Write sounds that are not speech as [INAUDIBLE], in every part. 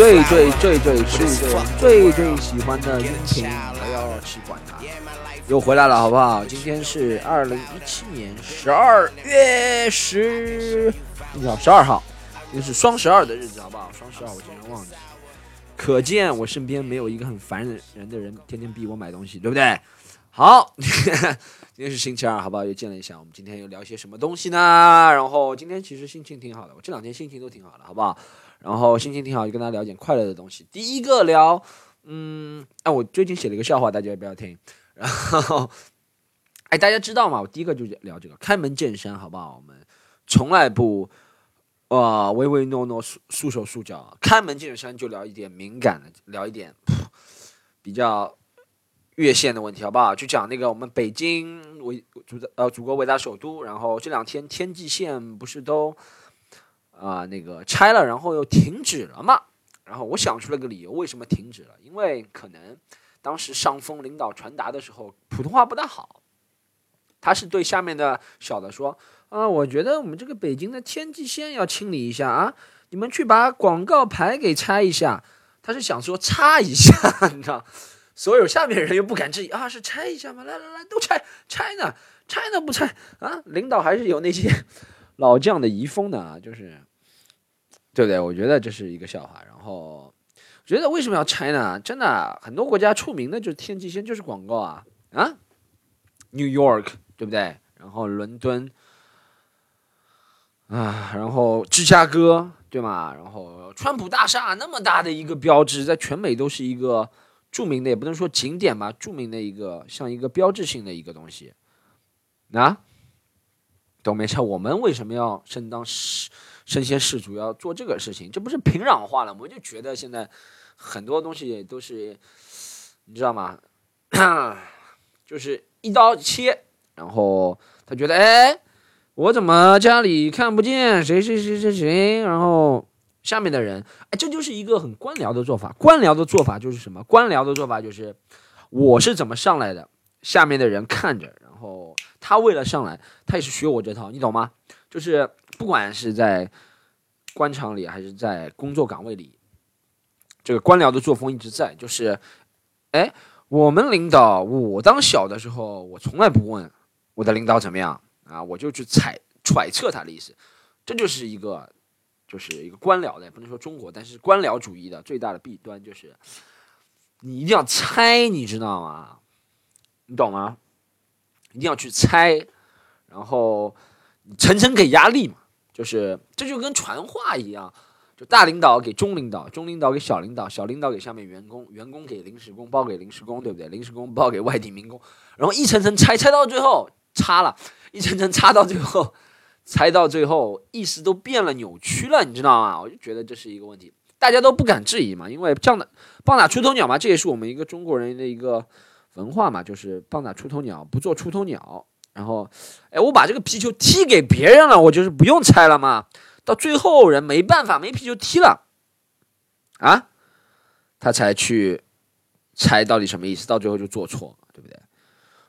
最最最最最最最喜欢的音频，不要去管它，又回来了，好不好？今天是二零一七年十二月十，叫十二号，又是双十二的日子，好不好？双十二我竟然忘记，可见我身边没有一个很烦人的人，天天逼我买东西，对不对？好。[LAUGHS] 今天是星期二，好不好？又见了一下，我们今天又聊些什么东西呢？然后今天其实心情挺好的，我这两天心情都挺好的，好不好？然后心情挺好，就跟大家聊点快乐的东西。第一个聊，嗯，哎，我最近写了一个笑话，大家要不要听？然后，哎，大家知道吗？我第一个就聊这个开门见山，好不好？我们从来不，呃，唯唯诺诺、束束手束脚。开门见山就聊一点敏感的，聊一点比较。越线的问题好不好？就讲那个我们北京伟祖呃祖国伟大首都，然后这两天天际线不是都啊那个拆了，然后又停止了嘛？然后我想出了个理由，为什么停止了？因为可能当时上峰领导传达的时候普通话不大好，他是对下面的小的说啊，我觉得我们这个北京的天际线要清理一下啊，你们去把广告牌给拆一下。他是想说擦一下，你知道。所有下面人又不敢质疑啊，是拆一下吗？来来来，都拆，拆呢，拆呢不拆啊？领导还是有那些老将的遗风的啊，就是，对不对？我觉得这是一个笑话。然后，我觉得为什么要拆呢？真的，很多国家出名的就是天际线，就是广告啊啊，New York 对不对？然后伦敦啊，然后芝加哥对吗？然后川普大厦那么大的一个标志，在全美都是一个。著名的也不能说景点吧，著名的一个像一个标志性的一个东西，啊，都没差。我们为什么要身当身先士卒要做这个事情？这不是平壤化了？我就觉得现在很多东西都是，你知道吗？[COUGHS] 就是一刀切，然后他觉得，哎，我怎么家里看不见谁谁谁谁谁，然后。下面的人，哎，这就是一个很官僚的做法。官僚的做法就是什么？官僚的做法就是，我是怎么上来的，下面的人看着，然后他为了上来，他也是学我这套，你懂吗？就是不管是在官场里还是在工作岗位里，这个官僚的作风一直在。就是，哎，我们领导，我当小的时候，我从来不问我的领导怎么样啊，我就去猜揣测他的意思，这就是一个。就是一个官僚的，也不能说中国，但是官僚主义的最大的弊端就是，你一定要猜，你知道吗？你懂吗？一定要去猜，然后层层给压力嘛，就是这就跟传话一样，就大领导给中领导，中领导给小领导，小领导给下面员工，员工给临时工包给临时工，对不对？临时工包给外地民工，然后一层层拆，拆到最后差了，一层层差到最后。拆到最后，意思都变了，扭曲了，你知道吗？我就觉得这是一个问题，大家都不敢质疑嘛，因为这样的棒打出头鸟嘛，这也是我们一个中国人的一个文化嘛，就是棒打出头鸟，不做出头鸟。然后，哎，我把这个皮球踢给别人了，我就是不用猜了嘛。到最后人没办法，没皮球踢了，啊，他才去猜到底什么意思，到最后就做错，对不对？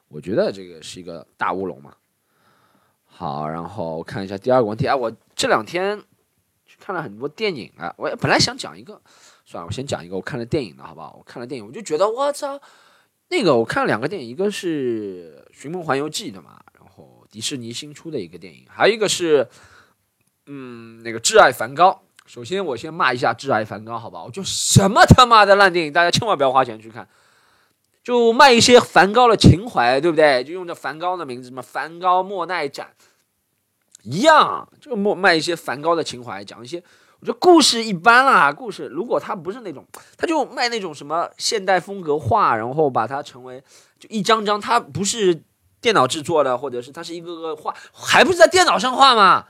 我觉得这个是一个大乌龙嘛。好，然后我看一下第二个问题啊，我这两天去看了很多电影啊，我本来想讲一个，算了，我先讲一个我看了电影的好不好？我看了电影，我就觉得我操，那个我看了两个电影，一个是《寻梦环游记》的嘛，然后迪士尼新出的一个电影，还有一个是嗯那个《挚爱梵高》。首先我先骂一下《挚爱梵高》，好不好？就什么他妈的烂电影，大家千万不要花钱去看。就卖一些梵高的情怀，对不对？就用这梵高的名字，什么梵高莫奈展一样，就莫卖一些梵高的情怀，讲一些我觉得故事一般啦。故事如果他不是那种，他就卖那种什么现代风格画，然后把它成为就一张张，他不是电脑制作的，或者是他是一个个画，还不是在电脑上画吗？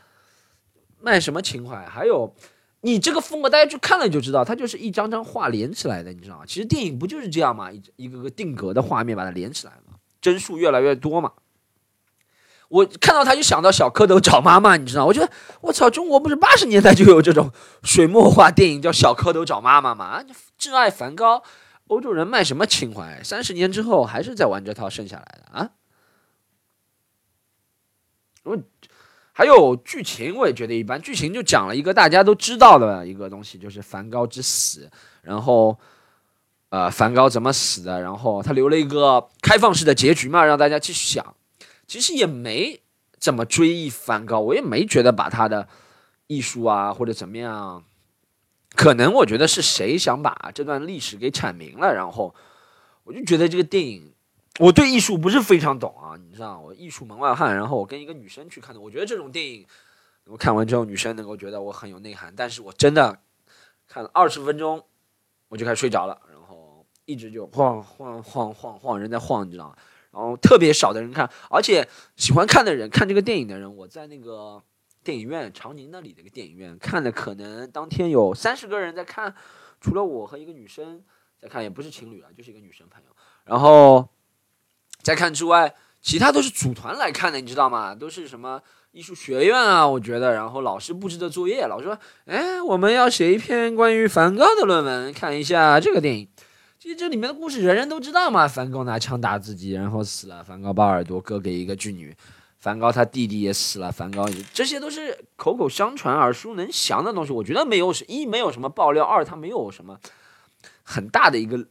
卖什么情怀？还有。你这个风格，大家去看了就知道，它就是一张张画连起来的，你知道吗？其实电影不就是这样吗？一一个个定格的画面把它连起来嘛，帧数越来越多嘛。我看到他就想到小蝌蚪找妈妈，你知道？我觉得我操，中国不是八十年代就有这种水墨画电影叫小蝌蚪找妈妈吗？啊，挚爱梵高，欧洲人卖什么情怀？三十年之后还是在玩这套剩下来的啊？我。还有剧情我也觉得一般，剧情就讲了一个大家都知道的一个东西，就是梵高之死，然后。呃，梵高怎么死的？然后他留了一个开放式的结局嘛，让大家继续想。其实也没怎么追忆梵高，我也没觉得把他的艺术啊或者怎么样。可能我觉得是谁想把这段历史给阐明了，然后我就觉得这个电影，我对艺术不是非常懂啊，你知道，我艺术门外汉。然后我跟一个女生去看的，我觉得这种电影，我看完之后女生能够觉得我很有内涵，但是我真的看了二十分钟，我就开始睡着了。然后一直就晃晃晃晃晃，人在晃，你知道吗？然后特别少的人看，而且喜欢看的人，看这个电影的人，我在那个电影院长宁那里的一个电影院看的，可能当天有三十个人在看，除了我和一个女生在看，也不是情侣了，就是一个女生朋友。然后在看之外，其他都是组团来看的，你知道吗？都是什么艺术学院啊，我觉得，然后老师布置的作业，老师说，哎，我们要写一篇关于梵高的论文，看一下这个电影。其实这里面的故事人人都知道嘛，梵高拿枪打自己，然后死了。梵高把耳朵割给一个妓女，梵高他弟弟也死了。梵高这些都是口口相传、耳熟能详的东西。我觉得没有一没有什么爆料，二他没有什么很大的一个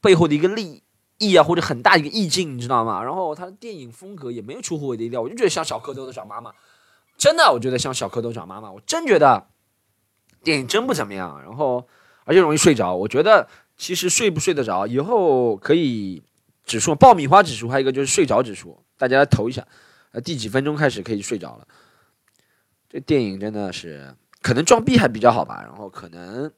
背后的一个利益啊，或者很大一个意境，你知道吗？然后他的电影风格也没有出乎我的意料，我就觉得像小蝌蚪找妈妈，真的，我觉得像小蝌蚪找妈妈，我真觉得电影真不怎么样，然后而且容易睡着，我觉得。其实睡不睡得着，以后可以指数爆米花指数，还有一个就是睡着指数，大家投一下，呃，第几分钟开始可以睡着了？这电影真的是可能装逼还比较好吧，然后可能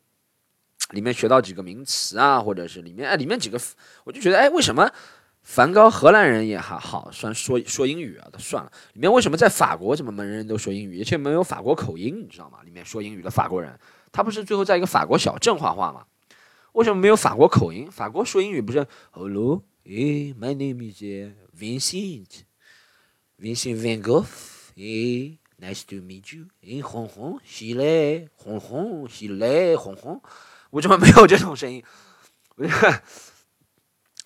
里面学到几个名词啊，或者是里面哎里面几个，我就觉得哎为什么梵高荷兰人也还好，算说说英语啊，算了，里面为什么在法国怎么人人都说英语，而且没有法国口音，你知道吗？里面说英语的法国人，他不是最后在一个法国小镇画画吗？为什么没有法国口音？法国说英语不是？Hello，Hey,，My name is Vincent，Vincent Van Gogh，Hey,，Nice to meet you，hey, 红红，喜嘞，红红，喜嘞，红红，为什么没有这种声音？我觉得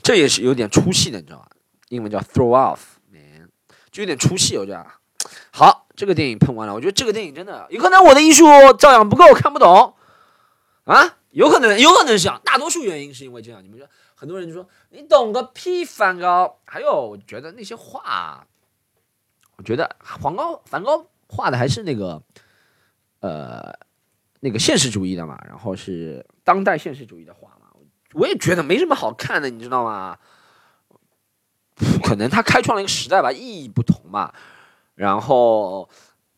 这也是有点出戏的，你知道吧？英文叫 throw off，man，就有点出戏，我觉得。好，这个电影喷完了，我觉得这个电影真的有可能我的艺术照样不够，看不懂啊。有可能，有可能是这样。大多数原因是因为这样。你们说，很多人就说你懂个屁，梵高。还有，我觉得那些画，我觉得梵高，梵高画的还是那个，呃，那个现实主义的嘛。然后是当代现实主义的画嘛。我也觉得没什么好看的，你知道吗？可能他开创了一个时代吧，意义不同嘛。然后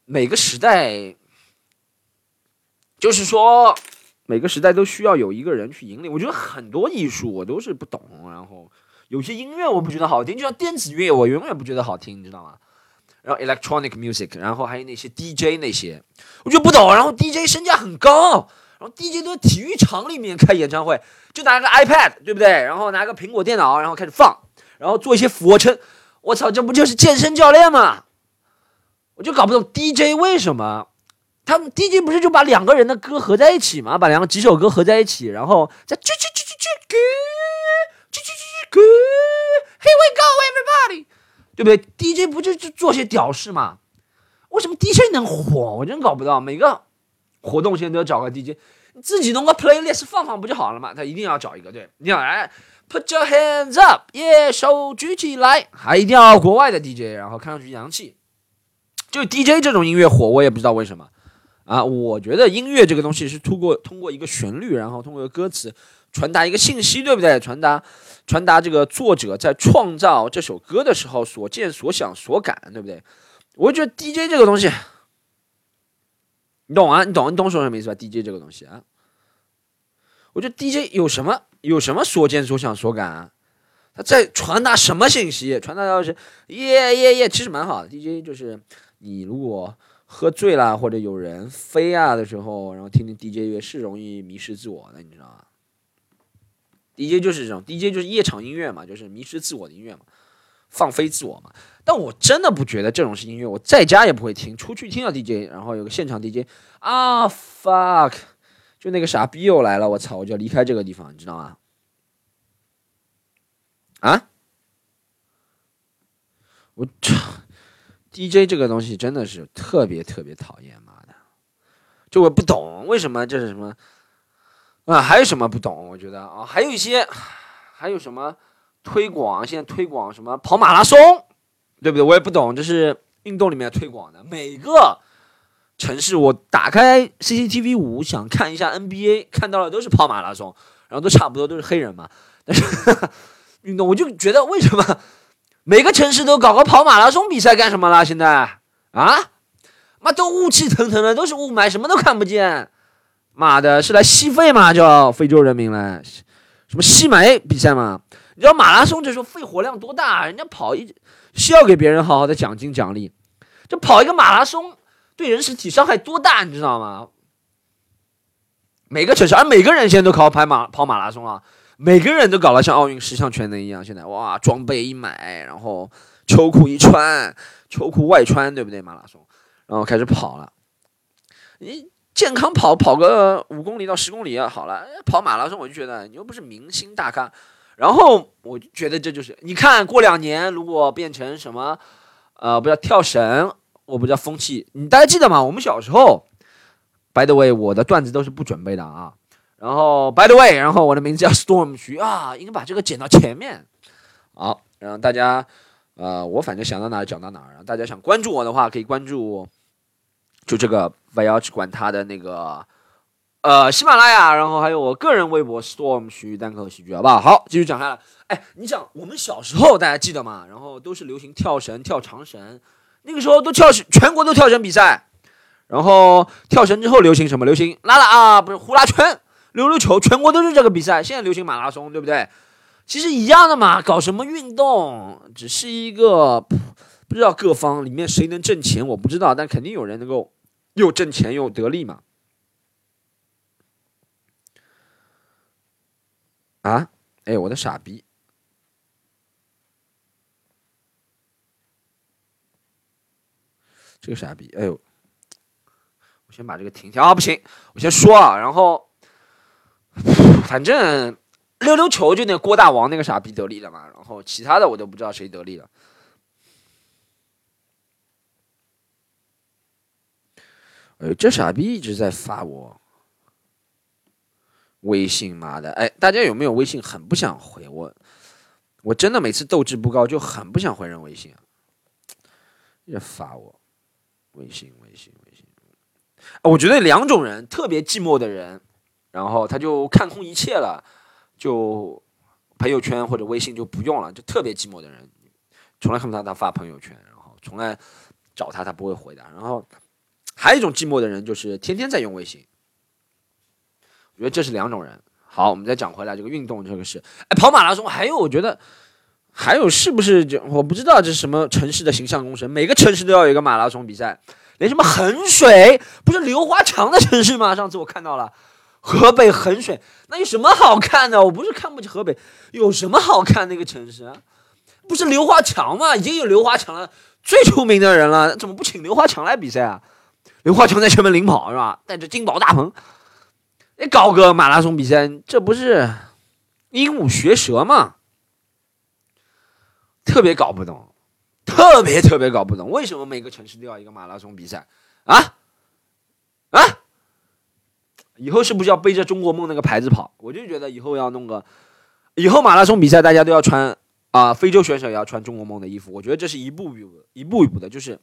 每个时代，就是说。每个时代都需要有一个人去引领。我觉得很多艺术我都是不懂，然后有些音乐我不觉得好听，就像电子乐我永远不觉得好听，你知道吗？然后 electronic music，然后还有那些 DJ 那些，我就不懂。然后 DJ 身价很高，然后 DJ 都在体育场里面开演唱会，就拿个 iPad，对不对？然后拿个苹果电脑，然后开始放，然后做一些俯卧撑。我操，这不就是健身教练吗？我就搞不懂 DJ 为什么。他们 DJ 不是就把两个人的歌合在一起吗？把两个几首歌合在一起，然后再啾啾啾啾啾咕，啾啾啾啾咕，Here we go everybody，对不对？DJ 不就就做些屌事吗？为什么 DJ 能火？我真搞不到。每个活动现在都要找个 DJ，自己弄个 playlist 放放不就好了吗？他一定要找一个，对，你要来 Put your hands up，耶，手举起来，还一定要国外的 DJ，然后看上去洋气。就 DJ 这种音乐火，我也不知道为什么。啊，我觉得音乐这个东西是通过通过一个旋律，然后通过歌词传达一个信息，对不对？传达传达这个作者在创造这首歌的时候所见所想所感，对不对？我觉得 DJ 这个东西，你懂啊？你懂？你懂说什么意思吧？DJ 这个东西啊，我觉得 DJ 有什么有什么所见所想所感啊？他在传达什么信息？传达到是耶耶耶，其实蛮好的。DJ 就是你如果。喝醉了或者有人飞啊的时候，然后听听 DJ 乐是容易迷失自我的，你知道吗？DJ 就是这种，DJ 就是夜场音乐嘛，就是迷失自我的音乐嘛，放飞自我嘛。但我真的不觉得这种是音乐，我在家也不会听，出去听到 DJ，然后有个现场 DJ 啊，fuck，就那个傻逼又来了，我操，我就要离开这个地方，你知道吗？啊？我操！DJ 这个东西真的是特别特别讨厌，妈的，就我不懂为什么这是什么啊？还有什么不懂？我觉得啊，还有一些还有什么推广，现在推广什么跑马拉松，对不对？我也不懂，这是运动里面推广的。每个城市我打开 CCTV 五想看一下 NBA，看到的都是跑马拉松，然后都差不多都是黑人嘛。但是 [LAUGHS] 运动我就觉得为什么？每个城市都搞个跑马拉松比赛干什么啦？现在啊，妈都雾气腾腾的，都是雾霾，什么都看不见。妈的，是来吸肺吗？叫非洲人民来，什么吸霾比赛吗？你知道马拉松这时候肺活量多大？人家跑一是要给别人好好的奖金奖励，就跑一个马拉松对人身体伤害多大？你知道吗？每个城市，而每个人现在都考跑马跑马拉松啊。每个人都搞得像奥运十项全能一样，现在哇，装备一买，然后秋裤一穿，秋裤外穿，对不对？马拉松，然后开始跑了。你健康跑跑个五公里到十公里啊好了，跑马拉松我就觉得你又不是明星大咖。然后我觉得这就是，你看过两年如果变成什么，呃，不叫跳绳，我不叫风气，你大家记得吗？我们小时候，by the way，我的段子都是不准备的啊。然后，by the way，然后我的名字叫 Storm 徐啊，应该把这个剪到前面。好，然后大家，呃，我反正想到哪讲到哪儿。大家想关注我的话，可以关注，就这个不要去管他的那个，呃，喜马拉雅，然后还有我个人微博 Storm 徐单口喜剧，好不好？好，继续讲下来。哎，你想我们小时候大家记得吗？然后都是流行跳绳、跳长绳，那个时候都跳全国都跳绳比赛。然后跳绳之后流行什么？流行拉拉啊，不是呼啦圈。溜溜球，全国都是这个比赛。现在流行马拉松，对不对？其实一样的嘛，搞什么运动，只是一个不知道各方里面谁能挣钱，我不知道，但肯定有人能够又挣钱又得利嘛。啊，哎，我的傻逼，这个傻逼，哎呦，我先把这个停下啊，不行，我先说啊，然后。[LAUGHS] 反正溜溜球就那郭大王那个傻逼得利了嘛，然后其他的我都不知道谁得利了。哎，这傻逼一直在发我微信，妈的！哎，大家有没有微信很不想回我？我真的每次斗志不高，就很不想回人微信啊，也发我微信，微信，微信。我觉得两种人特别寂寞的人。然后他就看空一切了，就朋友圈或者微信就不用了，就特别寂寞的人，从来看不到他发朋友圈，然后从来找他他不会回答。然后还有一种寂寞的人，就是天天在用微信。我觉得这是两种人。好，我们再讲回来这个运动这个事，哎，跑马拉松还有，我觉得还有是不是就我不知道这是什么城市的形象工程，每个城市都要有一个马拉松比赛，连什么衡水不是刘华强的城市吗？上次我看到了。河北衡水那有什么好看的？我不是看不起河北，有什么好看那个城市？不是刘华强吗？已经有刘华强了，最出名的人了，怎么不请刘华强来比赛啊？刘华强在前面领跑是吧？带着金宝大鹏，你搞个马拉松比赛，这不是鹦鹉学舌吗？特别搞不懂，特别特别搞不懂，为什么每个城市都要一个马拉松比赛？啊？以后是不是要背着中国梦那个牌子跑？我就觉得以后要弄个，以后马拉松比赛大家都要穿啊，非洲选手也要穿中国梦的衣服。我觉得这是一步一步、一步一步的，就是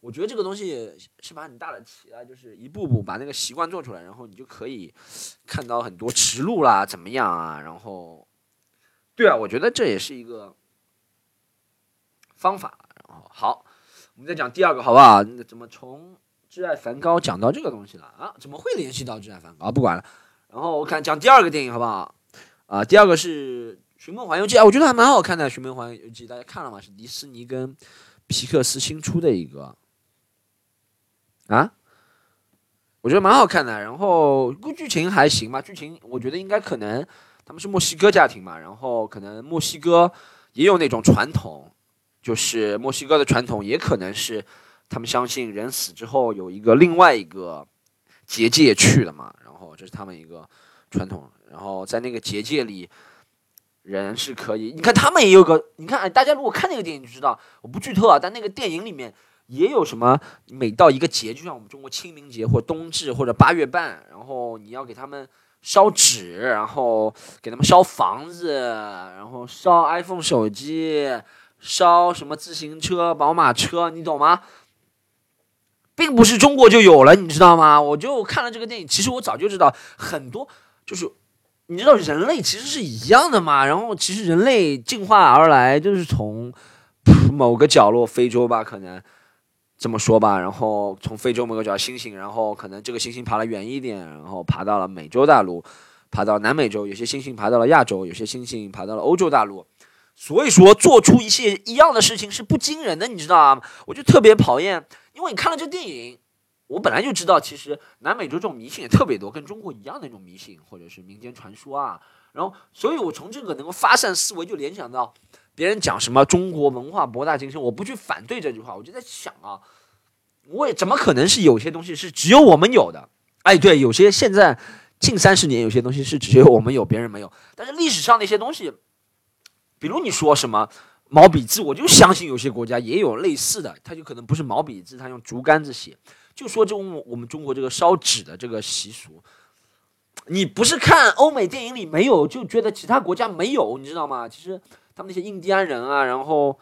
我觉得这个东西是把很大的棋啊，就是一步步把那个习惯做出来，然后你就可以看到很多驰路啦，怎么样啊？然后，对啊，我觉得这也是一个方法。然后好，我们再讲第二个好不好？那怎么从？挚爱梵高讲到这个东西了啊？怎么会联系到挚爱梵高？不管了，然后我看讲第二个电影好不好？啊，第二个是《寻梦环游记》啊，我觉得还蛮好看的，《寻梦环游记》大家看了吗？是迪士尼跟皮克斯新出的一个啊，我觉得蛮好看的。然后剧情还行吧，剧情我觉得应该可能他们是墨西哥家庭嘛，然后可能墨西哥也有那种传统，就是墨西哥的传统也可能是。他们相信人死之后有一个另外一个结界去了嘛，然后这是他们一个传统。然后在那个结界里，人是可以，你看他们也有个，你看大家如果看那个电影就知道，我不剧透啊。但那个电影里面也有什么？每到一个节，就像我们中国清明节或冬至或者八月半，然后你要给他们烧纸，然后给他们烧房子，然后烧 iPhone 手机，烧什么自行车、宝马车，你懂吗？并不是中国就有了，你知道吗？我就看了这个电影，其实我早就知道很多，就是你知道人类其实是一样的嘛。然后其实人类进化而来就是从某个角落，非洲吧，可能这么说吧。然后从非洲某个角星星，然后可能这个星星爬了远一点，然后爬到了美洲大陆，爬到南美洲，有些星星爬到了亚洲，有些星星爬到了欧洲大陆。所以说，做出一些一样的事情是不惊人的，你知道吗？我就特别讨厌。因为你看了这电影，我本来就知道，其实南美洲这种迷信也特别多，跟中国一样的那种迷信或者是民间传说啊。然后，所以我从这个能够发散思维，就联想到别人讲什么中国文化博大精深，我不去反对这句话，我就在想啊，我也怎么可能是有些东西是只有我们有的？哎，对，有些现在近三十年有些东西是只有我们有，别人没有。但是历史上那些东西，比如你说什么？毛笔字，我就相信有些国家也有类似的，他就可能不是毛笔字，他用竹竿子写。就说这种我们中国这个烧纸的这个习俗，你不是看欧美电影里没有，就觉得其他国家没有，你知道吗？其实他们那些印第安人啊，然后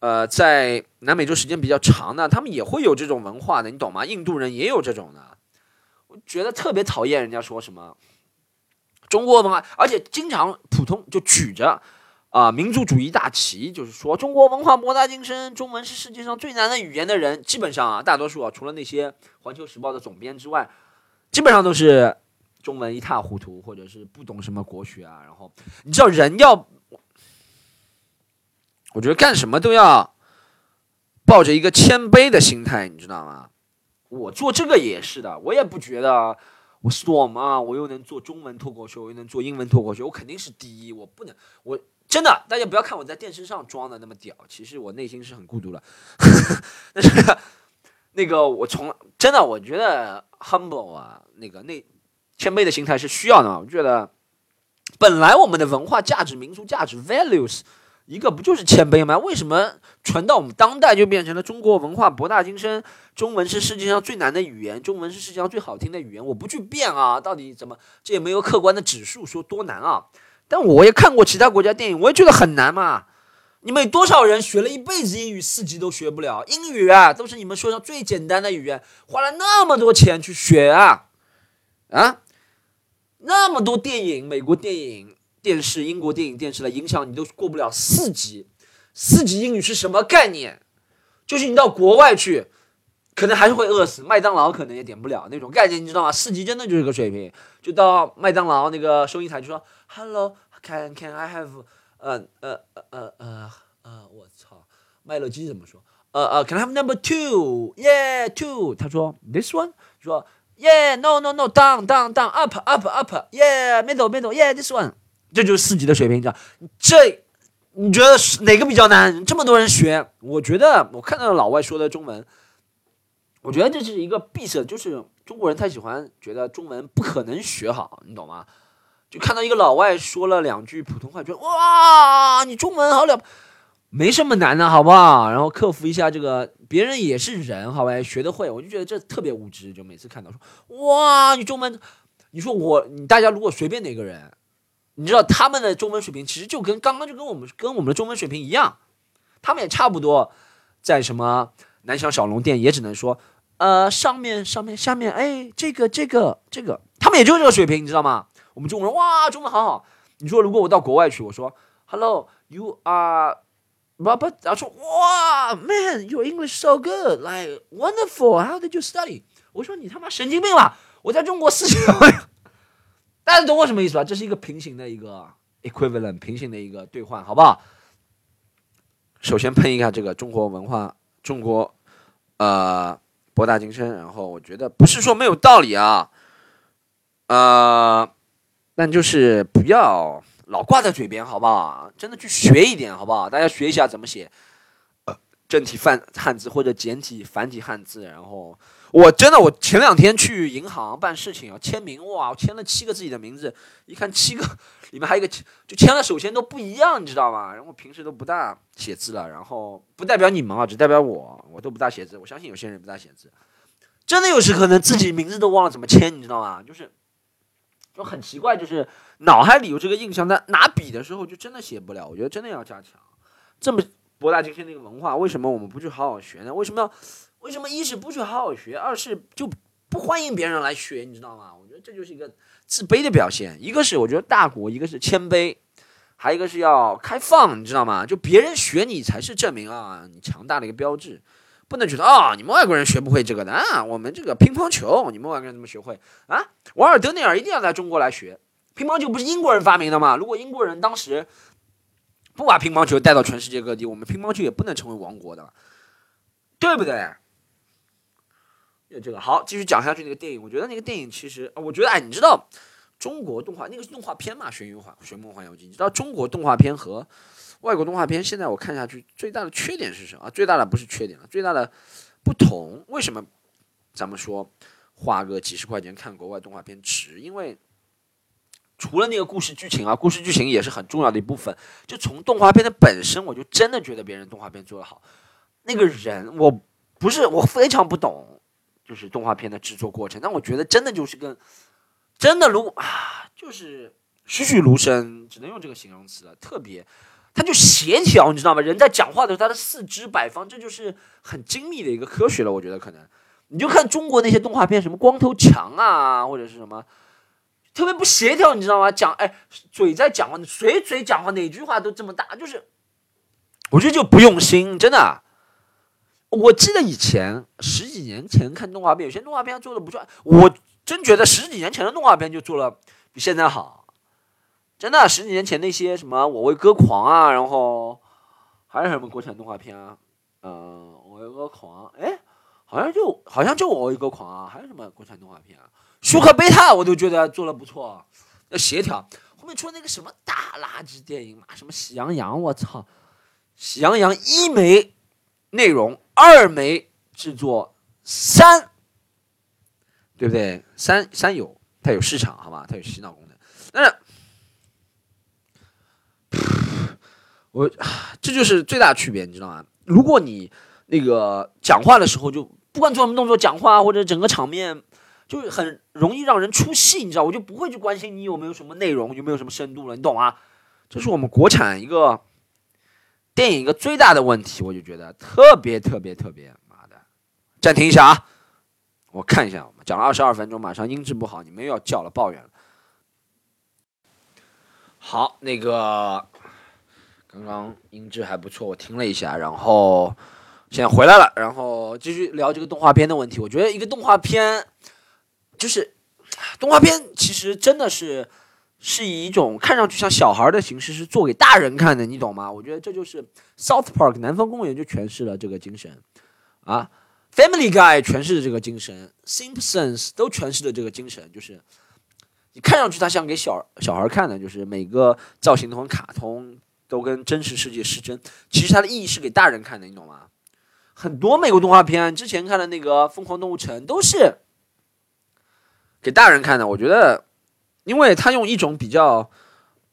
呃，在南美洲时间比较长的，他们也会有这种文化的，你懂吗？印度人也有这种的，我觉得特别讨厌人家说什么中国文化，而且经常普通就举着。啊，民族主义大旗就是说，中国文化博大精深，中文是世界上最难的语言的人，基本上啊，大多数啊，除了那些《环球时报》的总编之外，基本上都是中文一塌糊涂，或者是不懂什么国学啊。然后，你知道人要，我觉得干什么都要抱着一个谦卑的心态，你知道吗？我做这个也是的，我也不觉得我爽嘛，我又能做中文脱口秀，我又能做英文脱口秀，我肯定是第一，我不能我。真的，大家不要看我在电视上装的那么屌，其实我内心是很孤独的。[LAUGHS] 但是那个我从真的，我觉得 humble 啊，那个那谦卑的心态是需要的。我觉得本来我们的文化价值、民族价值 values 一个不就是谦卑吗？为什么传到我们当代就变成了中国文化博大精深？中文是世界上最难的语言，中文是世界上最好听的语言。我不去变啊，到底怎么？这也没有客观的指数说多难啊。但我也看过其他国家电影，我也觉得很难嘛。你们有多少人学了一辈子英语，四级都学不了？英语啊，都是你们说上最简单的语言，花了那么多钱去学啊，啊，那么多电影，美国电影、电视、英国电影、电视的影响你，都过不了四级。四级英语是什么概念？就是你到国外去，可能还是会饿死，麦当劳可能也点不了那种概念，你知道吗？四级真的就是个水平，就到麦当劳那个收银台就说。Hello, can can I have 呃呃呃呃呃我操，麦乐鸡怎么说？呃呃，Can I have number two? Yeah, two。他说 This one。说 Yeah, no no no, down down down, up up up. Yeah, middle middle. Yeah, this one。这就是四级的水平，你知道？这你觉得哪个比较难？这么多人学，我觉得我看到老外说的中文，我觉得这是一个闭塞，就是中国人太喜欢觉得中文不可能学好，你懂吗？就看到一个老外说了两句普通话，觉得哇，你中文好了，没什么难的，好不好？然后克服一下这个，别人也是人，好吧，学得会，我就觉得这特别无知。就每次看到说哇，你中文，你说我，你大家如果随便哪个人，你知道他们的中文水平其实就跟刚刚就跟我们跟我们的中文水平一样，他们也差不多，在什么南翔小龙店也只能说呃上面上面下面哎这个这个这个，他们也就这个水平，你知道吗？我们中国人哇，中文好好。你说如果我到国外去，我说 Hello, you are，不不，然后说哇，Man, your English so good, like wonderful. How did you study？我说你他妈神经病吧！我在中国四年，大家懂我什么意思吧？这是一个平行的一个 equivalent，平行的一个兑换，好不好？首先喷一下这个中国文化，中国呃博大精深。然后我觉得不是说没有道理啊，呃。但就是不要老挂在嘴边，好不好？真的去学一点，好不好？大家学一下怎么写呃正体繁汉字或者简体繁体汉字。然后我真的，我前两天去银行办事情啊，签名哇，我签了七个自己的名字，一看七个里面还有一个就签了首先都不一样，你知道吗？然后平时都不大写字了，然后不代表你们啊，只代表我，我都不大写字。我相信有些人不大写字，真的有时可能自己名字都忘了怎么签，你知道吗？就是就很奇怪，就是脑海里有这个印象，但拿笔的时候就真的写不了。我觉得真的要加强这么博大精深的一个文化，为什么我们不去好好学呢？为什么要？为什么一是不去好好学，二是就不欢迎别人来学，你知道吗？我觉得这就是一个自卑的表现。一个是我觉得大国，一个是谦卑，还有一个是要开放，你知道吗？就别人学你才是证明啊你强大的一个标志，不能觉得啊你们外国人学不会这个的啊，我们这个乒乓球你们外国人怎么学会啊？瓦尔德内尔一定要在中国来学乒乓球，不是英国人发明的吗？如果英国人当时不把乒乓球带到全世界各地，我们乒乓球也不能成为王国的，对不对？这个好，继续讲下去。那个电影，我觉得那个电影其实，我觉得哎，你知道中国动画那个是动画片嘛，《玄云环玄梦环游记》。你知道中国动画片和外国动画片现在我看下去最大的缺点是什么？最大的不是缺点了，最大的不同。为什么咱们说花个几十块钱看国外动画片值？因为除了那个故事剧情啊，故事剧情也是很重要的一部分。就从动画片的本身，我就真的觉得别人动画片做得好。那个人，我不是我非常不懂。就是动画片的制作过程，但我觉得真的就是跟真的如啊，就是栩栩如生，只能用这个形容词了。特别，它就协调，你知道吗？人在讲话的时候，他的四肢摆放，这就是很精密的一个科学了。我觉得可能，你就看中国那些动画片，什么光头强啊，或者是什么，特别不协调，你知道吗？讲哎，嘴在讲话，谁嘴讲话，哪句话都这么大，就是我觉得就不用心，真的。我记得以前十几年前看动画片，有些动画片做的不错，我真觉得十几年前的动画片就做了比现在好，真的。十几年前那些什么《我为歌狂》啊，然后还有什么国产动画片啊，嗯，《我为歌狂》，哎，好像就好像就《我为歌狂》啊，还有什么国产动画片啊，《舒克贝塔》我都觉得做的不错，要协调。后面出了那个什么大垃圾电影嘛，什么《喜羊羊》，我操，《喜羊羊》一没内容。二没制作，三，对不对？三三有，它有市场，好吧？它有洗脑功能。但是，我这就是最大的区别，你知道吗？如果你那个讲话的时候，就不管做什么动作，讲话或者整个场面，就很容易让人出戏，你知道？我就不会去关心你有没有什么内容，有没有什么深度了，你懂吗？这是我们国产一个。电影一个最大的问题，我就觉得特别特别特别妈的，暂停一下啊！我看一下，我们讲了二十二分钟，马上音质不好，你们又要叫了，抱怨了。好，那个刚刚音质还不错，我听了一下，然后现在回来了，然后继续聊这个动画片的问题。我觉得一个动画片，就是动画片，其实真的是。是以一种看上去像小孩的形式，是做给大人看的，你懂吗？我觉得这就是 South Park 南方公园就诠释了这个精神，啊，Family Guy 诠释的这个精神，Simpsons 都诠释了这个精神，就是你看上去它像给小小孩看的，就是每个造型都很卡通，都跟真实世界失真，其实它的意义是给大人看的，你懂吗？很多美国动画片之前看的那个《疯狂动物城》都是给大人看的，我觉得。因为他用一种比较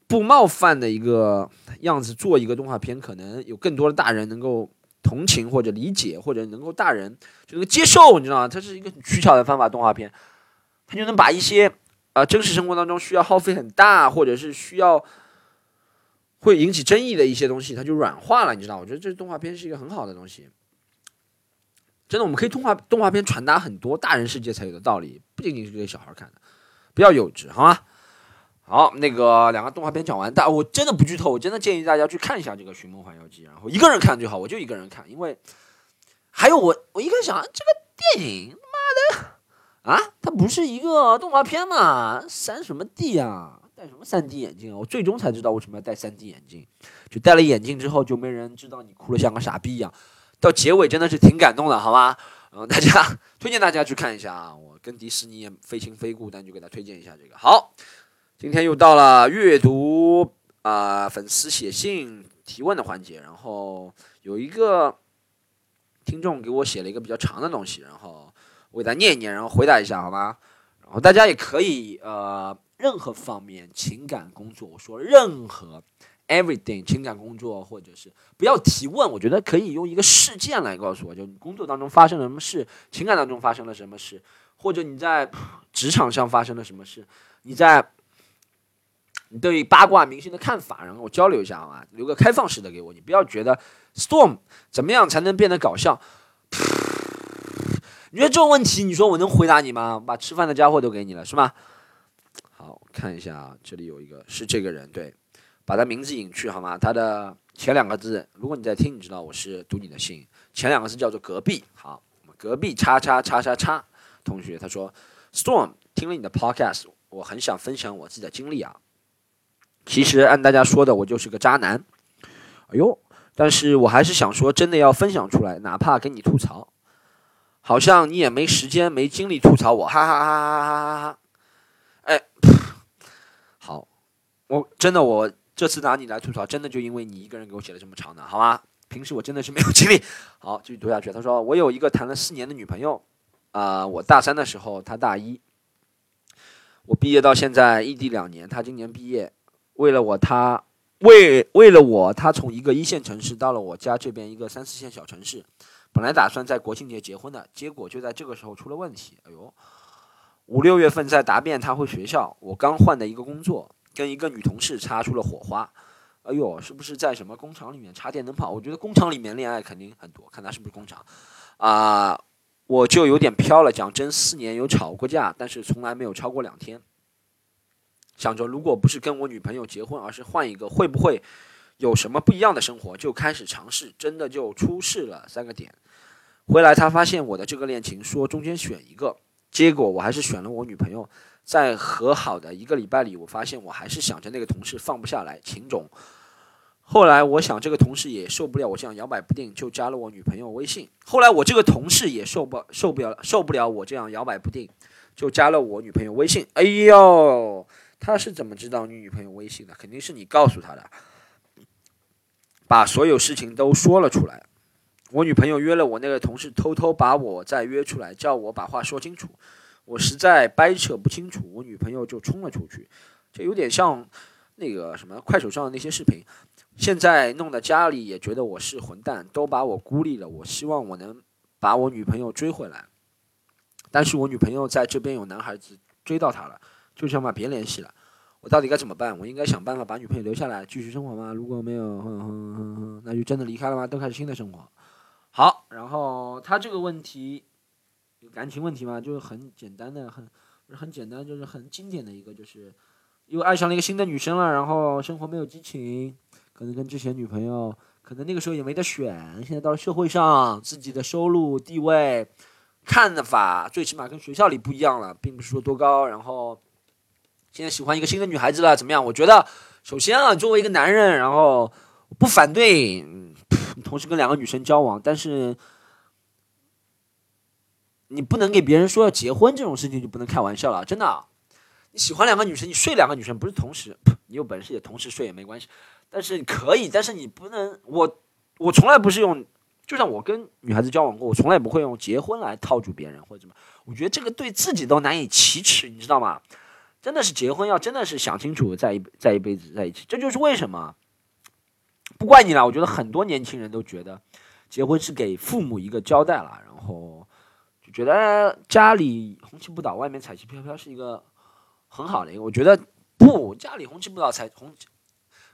不冒犯的一个样子做一个动画片，可能有更多的大人能够同情或者理解，或者能够大人就能接受，你知道吗？它是一个很取巧的方法，动画片，它就能把一些啊真实生活当中需要耗费很大，或者是需要会引起争议的一些东西，它就软化了，你知道？我觉得这动画片是一个很好的东西，真的，我们可以动画动画片传达很多大人世界才有的道理，不仅仅是给小孩看的。不要幼稚，好吗？好，那个两个动画片讲完，但我真的不剧透，我真的建议大家去看一下这个《寻梦环游记》，然后一个人看最好，我就一个人看，因为还有我，我一个人想，这个电影妈的啊，它不是一个动画片嘛，三什么 D 啊，戴什么三 D 眼镜啊？我最终才知道为什么要戴三 D 眼镜，就戴了眼镜之后，就没人知道你哭的像个傻逼一样，到结尾真的是挺感动的，好吗？嗯，大家 [LAUGHS] 推荐大家去看一下啊，我。跟迪士尼也非亲非故，但就给他推荐一下这个。好，今天又到了阅读啊粉丝写信提问的环节，然后有一个听众给我写了一个比较长的东西，然后我给大家念一念，然后回答一下好吗？然后大家也可以呃，任何方面情感工作，我说任何 everything 情感工作，或者是不要提问，我觉得可以用一个事件来告诉我，就你工作当中发生了什么事，情感当中发生了什么事，或者你在职场上发生了什么事，你在你对八卦明星的看法，然后我交流一下好吗？留个开放式的给我，你不要觉得 storm 怎么样才能变得搞笑。[LAUGHS] 你觉得这种问题，你说我能回答你吗？把吃饭的家伙都给你了，是吗？看一下啊，这里有一个是这个人，对，把他名字隐去好吗？他的前两个字，如果你在听，你知道我是读你的信，前两个字叫做隔壁。好，隔壁叉叉叉叉叉同学，他说，Storm 听了你的 Podcast，我很想分享我自己的经历啊。其实按大家说的，我就是个渣男。哎呦，但是我还是想说，真的要分享出来，哪怕跟你吐槽。好像你也没时间、没精力吐槽我，哈哈哈哈哈哈！哈，好，我真的我这次拿你来吐槽，真的就因为你一个人给我写了这么长的，好吗？平时我真的是没有精力。好，继续读下去。他说我有一个谈了四年的女朋友，啊，我大三的时候，她大一，我毕业到现在异地两年，她今年毕业，为了我，她为为了我，她从一个一线城市到了我家这边一个三四线小城市。本来打算在国庆节结婚的，结果就在这个时候出了问题。哎呦，五六月份在答辩，他回学校。我刚换的一个工作，跟一个女同事擦出了火花。哎呦，是不是在什么工厂里面插电灯泡？我觉得工厂里面恋爱肯定很多，看他是不是工厂。啊，我就有点飘了。讲真，四年有吵过架，但是从来没有超过两天。想着如果不是跟我女朋友结婚，而是换一个，会不会？有什么不一样的生活，就开始尝试，真的就出事了。三个点，回来他发现我的这个恋情，说中间选一个，结果我还是选了我女朋友。在和好的一个礼拜里，我发现我还是想着那个同事放不下来，情种。后来我想这个同事也受不了我这样摇摆不定，就加了我女朋友微信。后来我这个同事也受不受不了受不了我这样摇摆不定，就加了我女朋友微信。哎呦，他是怎么知道你女朋友微信的？肯定是你告诉他的。把所有事情都说了出来。我女朋友约了我那个同事，偷偷把我再约出来，叫我把话说清楚。我实在掰扯不清楚，我女朋友就冲了出去。这有点像那个什么快手上的那些视频。现在弄得家里也觉得我是混蛋，都把我孤立了。我希望我能把我女朋友追回来，但是我女朋友在这边有男孩子追到她了，就想把别联系了。我到底该怎么办？我应该想办法把女朋友留下来继续生活吗？如果没有，哼哼哼哼，那就真的离开了吗？都开始新的生活。好，然后他这个问题，感情问题嘛，就是很简单的，很很简单，就是很经典的一个，就是又爱上了一个新的女生了，然后生活没有激情，可能跟之前女朋友，可能那个时候也没得选，现在到了社会上，自己的收入地位看法，最起码跟学校里不一样了，并不是说多高，然后。现在喜欢一个新的女孩子了，怎么样？我觉得，首先啊，作为一个男人，然后不反对 [LAUGHS] 同时跟两个女生交往，但是你不能给别人说要结婚这种事情就不能开玩笑了，真的。你喜欢两个女生，你睡两个女生不是同时，你有本事也同时睡也没关系，但是可以，但是你不能。我我从来不是用，就像我跟女孩子交往过，我从来不会用结婚来套住别人或者怎么。我觉得这个对自己都难以启齿，你知道吗？真的是结婚要真的是想清楚再一再一辈子在一起，这就是为什么不怪你了。我觉得很多年轻人都觉得结婚是给父母一个交代了，然后就觉得家里红旗不倒，外面彩旗飘飘是一个很好的一个。我觉得不，家里红旗不倒，彩红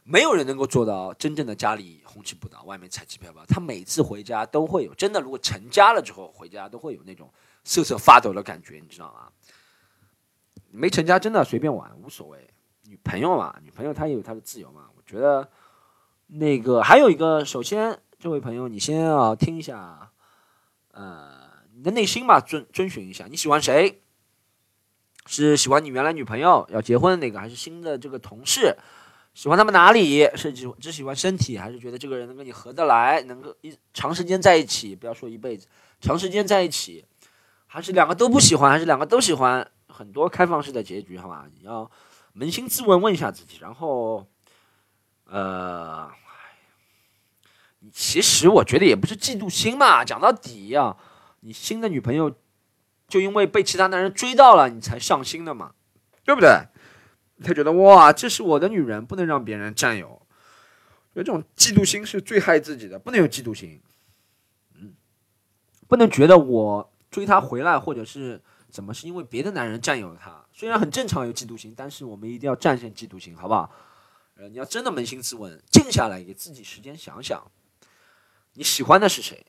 没有人能够做到真正的家里红旗不倒，外面彩旗飘飘。他每次回家都会有真的，如果成家了之后回家都会有那种瑟瑟发抖的感觉，你知道吗？没成家真的随便玩无所谓，女朋友嘛，女朋友她也有她的自由嘛。我觉得那个还有一个，首先这位朋友，你先要听一下，呃，你的内心嘛，遵遵循一下，你喜欢谁？是喜欢你原来女朋友要结婚的那个，还是新的这个同事？喜欢他们哪里？是只只喜欢身体，还是觉得这个人能跟你合得来，能够一长时间在一起？不要说一辈子，长时间在一起，还是两个都不喜欢，还是两个都喜欢？很多开放式的结局，好吧？你要扪心自问，问一下自己。然后，呃，其实我觉得也不是嫉妒心嘛。讲到底啊，你新的女朋友就因为被其他男人追到了，你才上心的嘛，对不对？他觉得哇，这是我的女人，不能让别人占有。有这种嫉妒心是最害自己的，不能有嫉妒心。嗯，不能觉得我追她回来或者是怎么是因为别的男人占有了她，虽然很正常有嫉妒心，但是我们一定要战胜嫉妒心，好不好？呃，你要真的扪心自问，静下来给自己时间想想，你喜欢的是谁？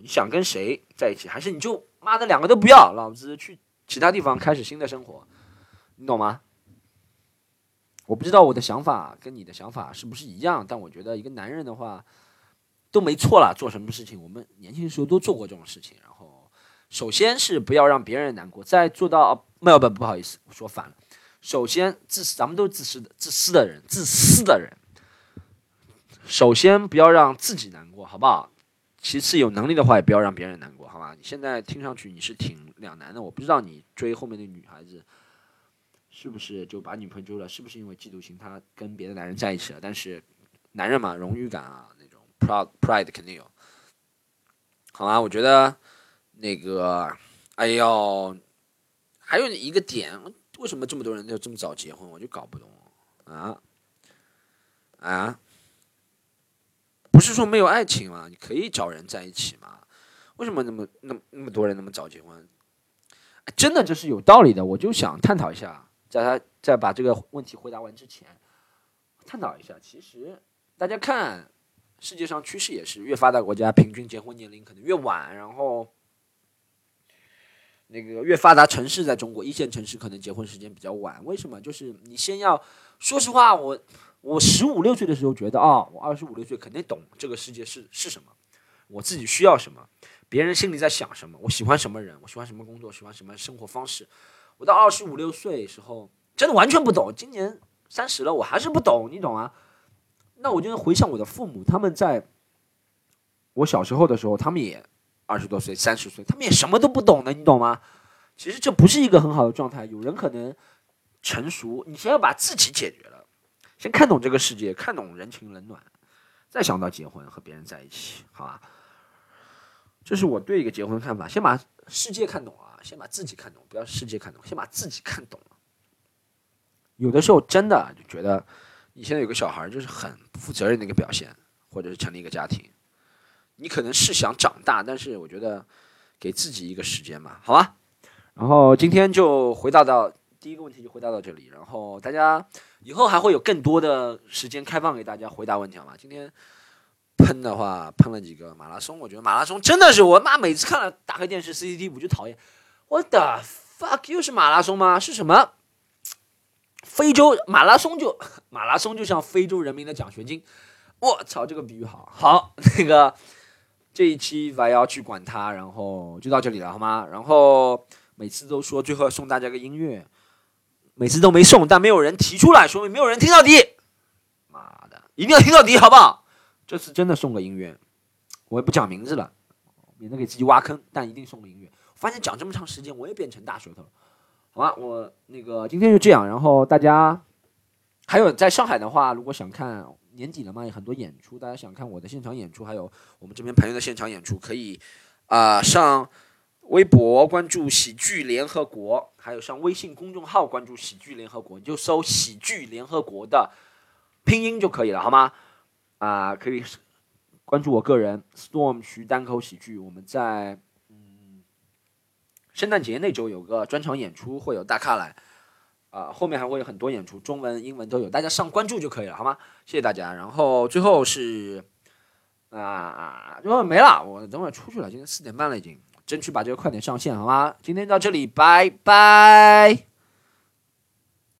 你想跟谁在一起？还是你就妈的两个都不要，老子去其他地方开始新的生活？你懂吗？我不知道我的想法跟你的想法是不是一样，但我觉得一个男人的话都没错了。做什么事情，我们年轻的时候都做过这种事情。然后，首先是不要让别人难过，再做到没有不不好意思，说反了。首先自私，咱们都是自私的，自私的人，自私的人。首先不要让自己难过，好不好？其次有能力的话也不要让别人难过，好吧？你现在听上去你是挺两难的，我不知道你追后面的女孩子。是不是就把女朋友追了？是不是因为嫉妒心，她跟别的男人在一起了？但是，男人嘛，荣誉感啊，那种 proud pride 肯定有。好吧，我觉得那个，哎呦，还有一个点，为什么这么多人要这么早结婚？我就搞不懂啊啊！不是说没有爱情吗？你可以找人在一起吗？为什么那么那么那么多人那么早结婚？真的这是有道理的，我就想探讨一下。在他在把这个问题回答完之前，探讨一下。其实大家看，世界上趋势也是越发达国家平均结婚年龄可能越晚，然后那个越发达城市，在中国一线城市可能结婚时间比较晚。为什么？就是你先要说实话，我我十五六岁的时候觉得啊，我二十五六岁肯定懂这个世界是是什么，我自己需要什么，别人心里在想什么，我喜欢什么人，我喜欢什么工作，喜欢什么生活方式。我到二十五六岁时候，真的完全不懂。今年三十了，我还是不懂，你懂啊？那我就回想我的父母，他们在我小时候的时候，他们也二十多岁、三十岁，他们也什么都不懂的，你懂吗？其实这不是一个很好的状态。有人可能成熟，你先要把自己解决了，先看懂这个世界，看懂人情冷暖，再想到结婚和别人在一起，好吧？这是我对一个结婚看法，先把世界看懂啊。先把自己看懂，不要世界看懂，先把自己看懂了。有的时候真的就觉得，你现在有个小孩，就是很不负责任的一个表现，或者是成立一个家庭。你可能是想长大，但是我觉得给自己一个时间吧，好吧。然后今天就回答到第一个问题，就回答到这里。然后大家以后还会有更多的时间开放给大家回答问题，好吗？今天喷的话喷了几个马拉松，我觉得马拉松真的是我妈每次看了打开电视 CCTV 就讨厌。我的 fuck 又是马拉松吗？是什么？非洲马拉松就马拉松就像非洲人民的奖学金。我操，这个比喻好好。那个这一期我要去管他，然后就到这里了，好吗？然后每次都说最后送大家个音乐，每次都没送，但没有人提出来，说明没有人听到底。妈的，一定要听到底，好不好？这次真的送个音乐，我也不讲名字了，免得给自己挖坑，但一定送个音乐。发现讲这么长时间，我也变成大舌头了，好吧，我那个今天就这样。然后大家还有在上海的话，如果想看年底了嘛，有很多演出，大家想看我的现场演出，还有我们这边朋友的现场演出，可以啊上微博关注喜剧联合国，还有上微信公众号关注喜剧联合国，你就搜喜剧联合国的拼音就可以了，好吗？啊，可以关注我个人 Storm 徐单口喜剧，我们在嗯。圣诞节那周有个专场演出，会有大咖来，啊，后面还会有很多演出，中文、英文都有，大家上关注就可以了，好吗？谢谢大家。然后最后是，啊，最后没了，我等会出去了，今天四点半了已经，争取把这个快点上线，好吗？今天到这里，拜拜。